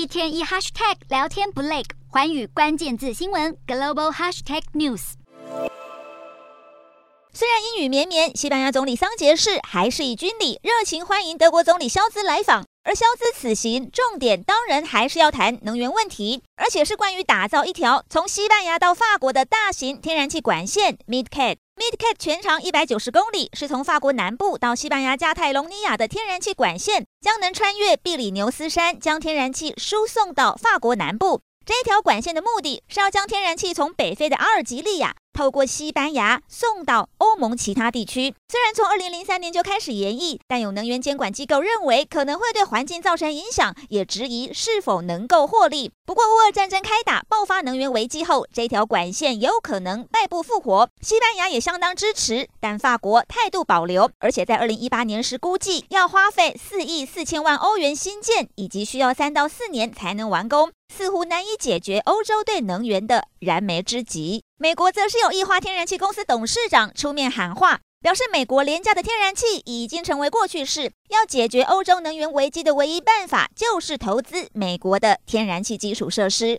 一天一 hashtag 聊天不累，寰宇关键字新闻 global hashtag news。虽然阴雨绵绵，西班牙总理桑杰士还是以军礼热情欢迎德国总理肖兹来访。而肖兹此行重点当然还是要谈能源问题，而且是关于打造一条从西班牙到法国的大型天然气管线 MidCat。MidCat 全长一百九十公里，是从法国南部到西班牙加泰隆尼亚的天然气管线，将能穿越比里牛斯山，将天然气输送到法国南部。这条管线的目的是要将天然气从北非的阿尔及利亚透过西班牙送到欧盟其他地区。虽然从二零零三年就开始研议，但有能源监管机构认为可能会对环境造成影响，也质疑是否能够获利。不过，乌俄战争开打，爆发能源危机后，这条管线有可能败部复活。西班牙也相当支持，但法国态度保留，而且在二零一八年时估计要花费四亿四千万欧元新建，以及需要三到四年才能完工。似乎难以解决欧洲对能源的燃眉之急。美国则是有液化天然气公司董事长出面喊话，表示美国廉价的天然气已经成为过去式，要解决欧洲能源危机的唯一办法就是投资美国的天然气基础设施。